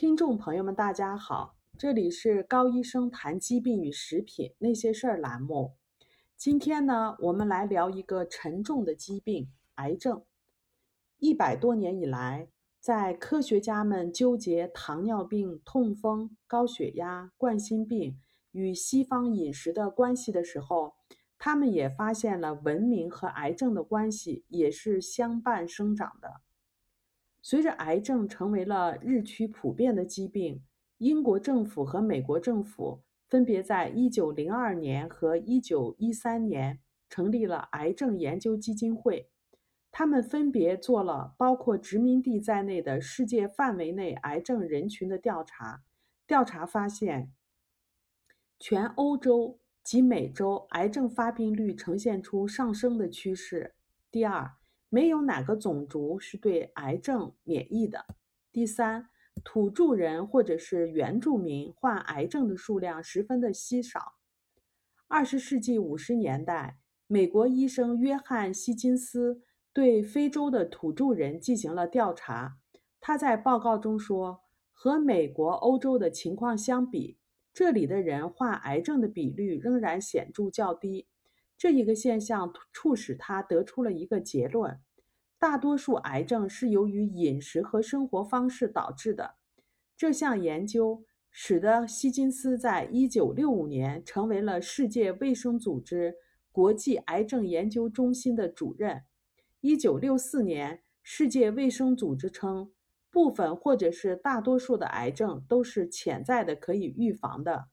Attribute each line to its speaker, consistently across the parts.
Speaker 1: 听众朋友们，大家好，这里是高医生谈疾病与食品那些事儿栏目。今天呢，我们来聊一个沉重的疾病——癌症。一百多年以来，在科学家们纠结糖尿病、痛风、高血压、冠心病与西方饮食的关系的时候，他们也发现了文明和癌症的关系也是相伴生长的。随着癌症成为了日趋普遍的疾病，英国政府和美国政府分别在1902年和1913年成立了癌症研究基金会。他们分别做了包括殖民地在内的世界范围内癌症人群的调查。调查发现，全欧洲及美洲癌症发病率呈现出上升的趋势。第二。没有哪个种族是对癌症免疫的。第三，土著人或者是原住民患癌症的数量十分的稀少。二十世纪五十年代，美国医生约翰希金斯对非洲的土著人进行了调查。他在报告中说，和美国、欧洲的情况相比，这里的人患癌症的比率仍然显著较低。这一个现象促使他得出了一个结论：大多数癌症是由于饮食和生活方式导致的。这项研究使得希金斯在1965年成为了世界卫生组织国际癌症研究中心的主任。1964年，世界卫生组织称，部分或者是大多数的癌症都是潜在的，可以预防的。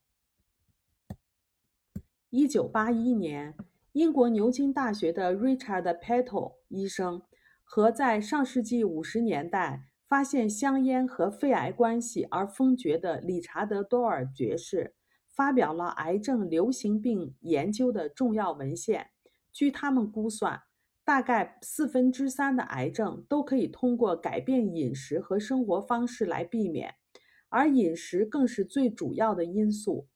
Speaker 1: 1981年。英国牛津大学的 Richard Petal 医生和在上世纪五十年代发现香烟和肺癌关系而封爵的理查德多尔爵士，发表了癌症流行病研究的重要文献。据他们估算，大概四分之三的癌症都可以通过改变饮食和生活方式来避免，而饮食更是最主要的因素。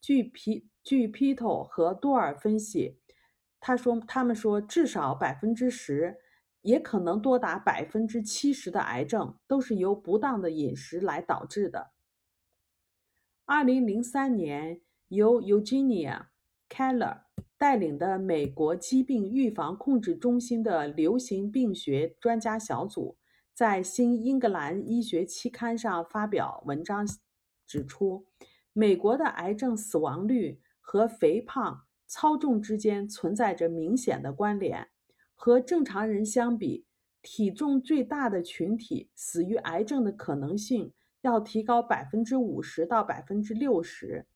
Speaker 1: 据皮据 Petal 和多尔分析。他说：“他们说，至少百分之十，也可能多达百分之七十的癌症都是由不当的饮食来导致的。”二零零三年，由 Eugenia Keller 带领的美国疾病预防控制中心的流行病学专家小组，在《新英格兰医学期刊》上发表文章，指出美国的癌症死亡率和肥胖。操纵之间存在着明显的关联。和正常人相比，体重最大的群体死于癌症的可能性要提高百分之五十到百分之六十。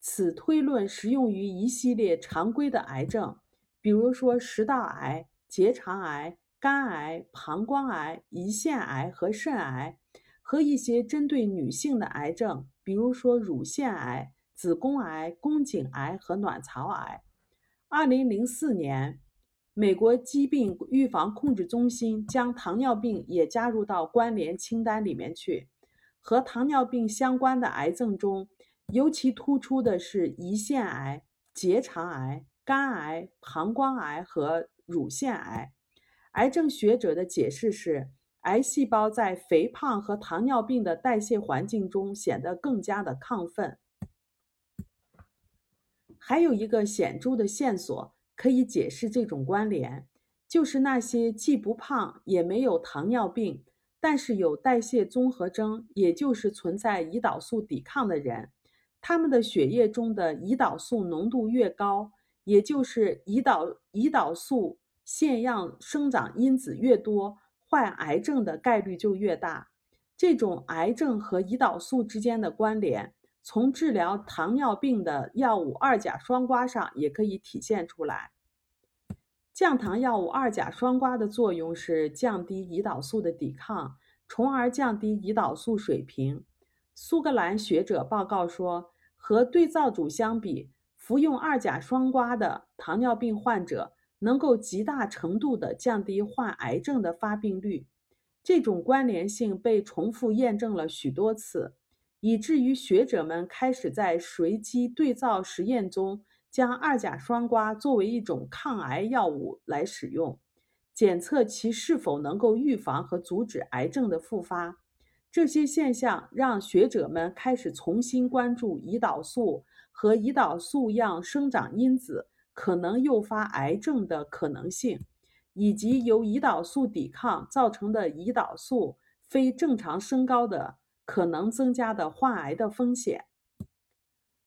Speaker 1: 此推论适用于一系列常规的癌症，比如说食道癌、结肠癌、肝癌、膀胱癌、胰腺癌和肾癌，和一些针对女性的癌症，比如说乳腺癌。子宫癌、宫颈癌和卵巢癌。二零零四年，美国疾病预防控制中心将糖尿病也加入到关联清单里面去。和糖尿病相关的癌症中，尤其突出的是胰腺癌、结肠癌、肝癌、膀胱癌和乳腺癌。癌症学者的解释是，癌细胞在肥胖和糖尿病的代谢环境中显得更加的亢奋。还有一个显著的线索可以解释这种关联，就是那些既不胖也没有糖尿病，但是有代谢综合征，也就是存在胰岛素抵抗的人，他们的血液中的胰岛素浓度越高，也就是胰岛胰岛素腺样生长因子越多，患癌症的概率就越大。这种癌症和胰岛素之间的关联。从治疗糖尿病的药物二甲双胍上也可以体现出来。降糖药物二甲双胍的作用是降低胰岛素的抵抗，从而降低胰岛素水平。苏格兰学者报告说，和对照组相比，服用二甲双胍的糖尿病患者能够极大程度地降低患癌症的发病率。这种关联性被重复验证了许多次。以至于学者们开始在随机对照实验中将二甲双胍作为一种抗癌药物来使用，检测其是否能够预防和阻止癌症的复发。这些现象让学者们开始重新关注胰岛素和胰岛素样生长因子可能诱发癌症的可能性，以及由胰岛素抵抗造成的胰岛素非正常升高的可能增加的患癌的风险。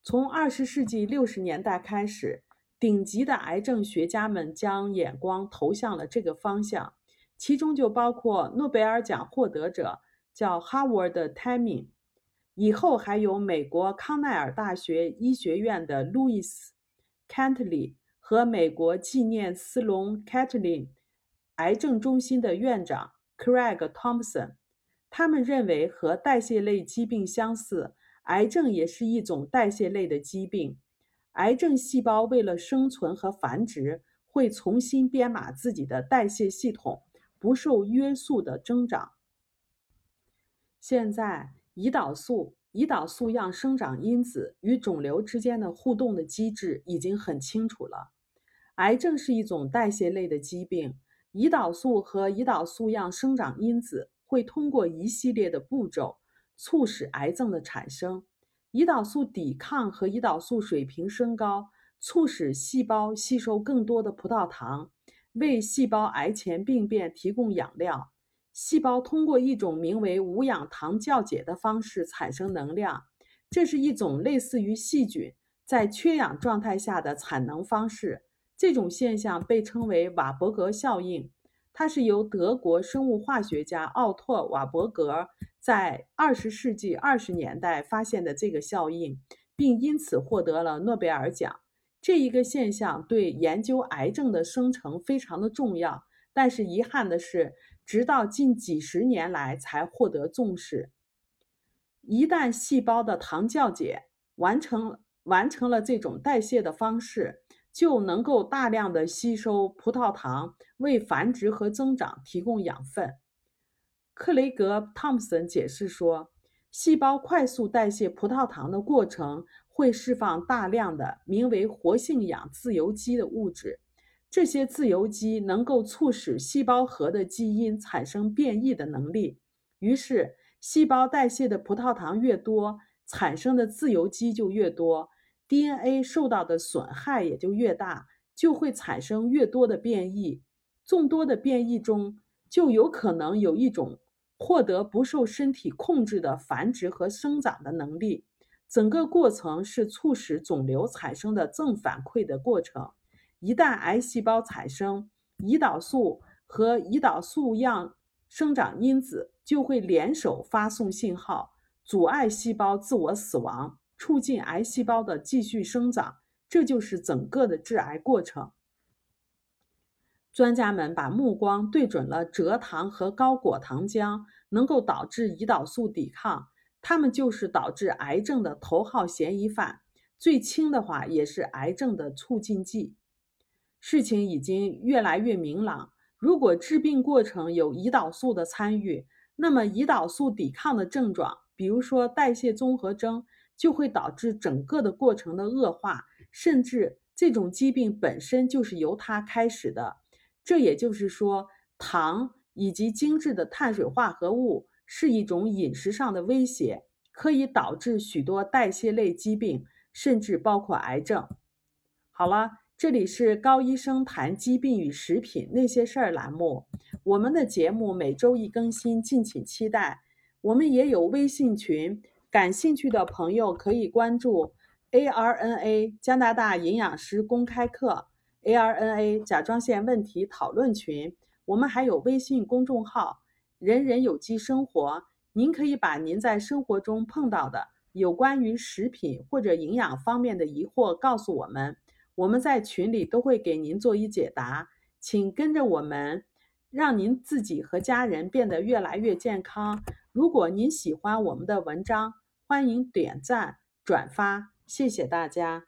Speaker 1: 从二十世纪六十年代开始，顶级的癌症学家们将眼光投向了这个方向，其中就包括诺贝尔奖获得者。叫 Howard Timing，以后还有美国康奈尔大学医学院的 Louis Cantley 和美国纪念斯隆 Catlin 癌症中心的院长 Craig Thompson。他们认为和代谢类疾病相似，癌症也是一种代谢类的疾病。癌症细胞为了生存和繁殖，会重新编码自己的代谢系统，不受约束的增长。现在，胰岛素、胰岛素样生长因子与肿瘤之间的互动的机制已经很清楚了。癌症是一种代谢类的疾病，胰岛素和胰岛素样生长因子会通过一系列的步骤促使癌症的产生。胰岛素抵抗和胰岛素水平升高，促使细胞吸收更多的葡萄糖，为细胞癌前病变提供养料。细胞通过一种名为无氧糖酵解的方式产生能量，这是一种类似于细菌在缺氧状态下的产能方式。这种现象被称为瓦伯格效应，它是由德国生物化学家奥托·瓦伯格在二十世纪二十年代发现的这个效应，并因此获得了诺贝尔奖。这一个现象对研究癌症的生成非常的重要，但是遗憾的是。直到近几十年来才获得重视。一旦细胞的糖酵解完成完成了这种代谢的方式，就能够大量的吸收葡萄糖，为繁殖和增长提供养分。克雷格·汤姆森解释说，细胞快速代谢葡萄糖的过程会释放大量的名为活性氧自由基的物质。这些自由基能够促使细胞核的基因产生变异的能力，于是细胞代谢的葡萄糖越多，产生的自由基就越多，DNA 受到的损害也就越大，就会产生越多的变异。众多的变异中，就有可能有一种获得不受身体控制的繁殖和生长的能力。整个过程是促使肿瘤产生的正反馈的过程。一旦癌细胞产生，胰岛素和胰岛素样生长因子就会联手发送信号，阻碍细胞自我死亡，促进癌细胞的继续生长。这就是整个的致癌过程。专家们把目光对准了蔗糖和高果糖浆，能够导致胰岛素抵抗，它们就是导致癌症的头号嫌疑犯。最轻的话，也是癌症的促进剂。事情已经越来越明朗。如果治病过程有胰岛素的参与，那么胰岛素抵抗的症状，比如说代谢综合征，就会导致整个的过程的恶化，甚至这种疾病本身就是由它开始的。这也就是说，糖以及精致的碳水化合物是一种饮食上的威胁，可以导致许多代谢类疾病，甚至包括癌症。好了。这里是高医生谈疾病与食品那些事儿栏目，我们的节目每周一更新，敬请期待。我们也有微信群，感兴趣的朋友可以关注 ARNA 加拿大营养师公开课 ARNA 甲状腺问题讨论群。我们还有微信公众号“人人有机生活”，您可以把您在生活中碰到的有关于食品或者营养方面的疑惑告诉我们。我们在群里都会给您做一解答，请跟着我们，让您自己和家人变得越来越健康。如果您喜欢我们的文章，欢迎点赞转发，谢谢大家。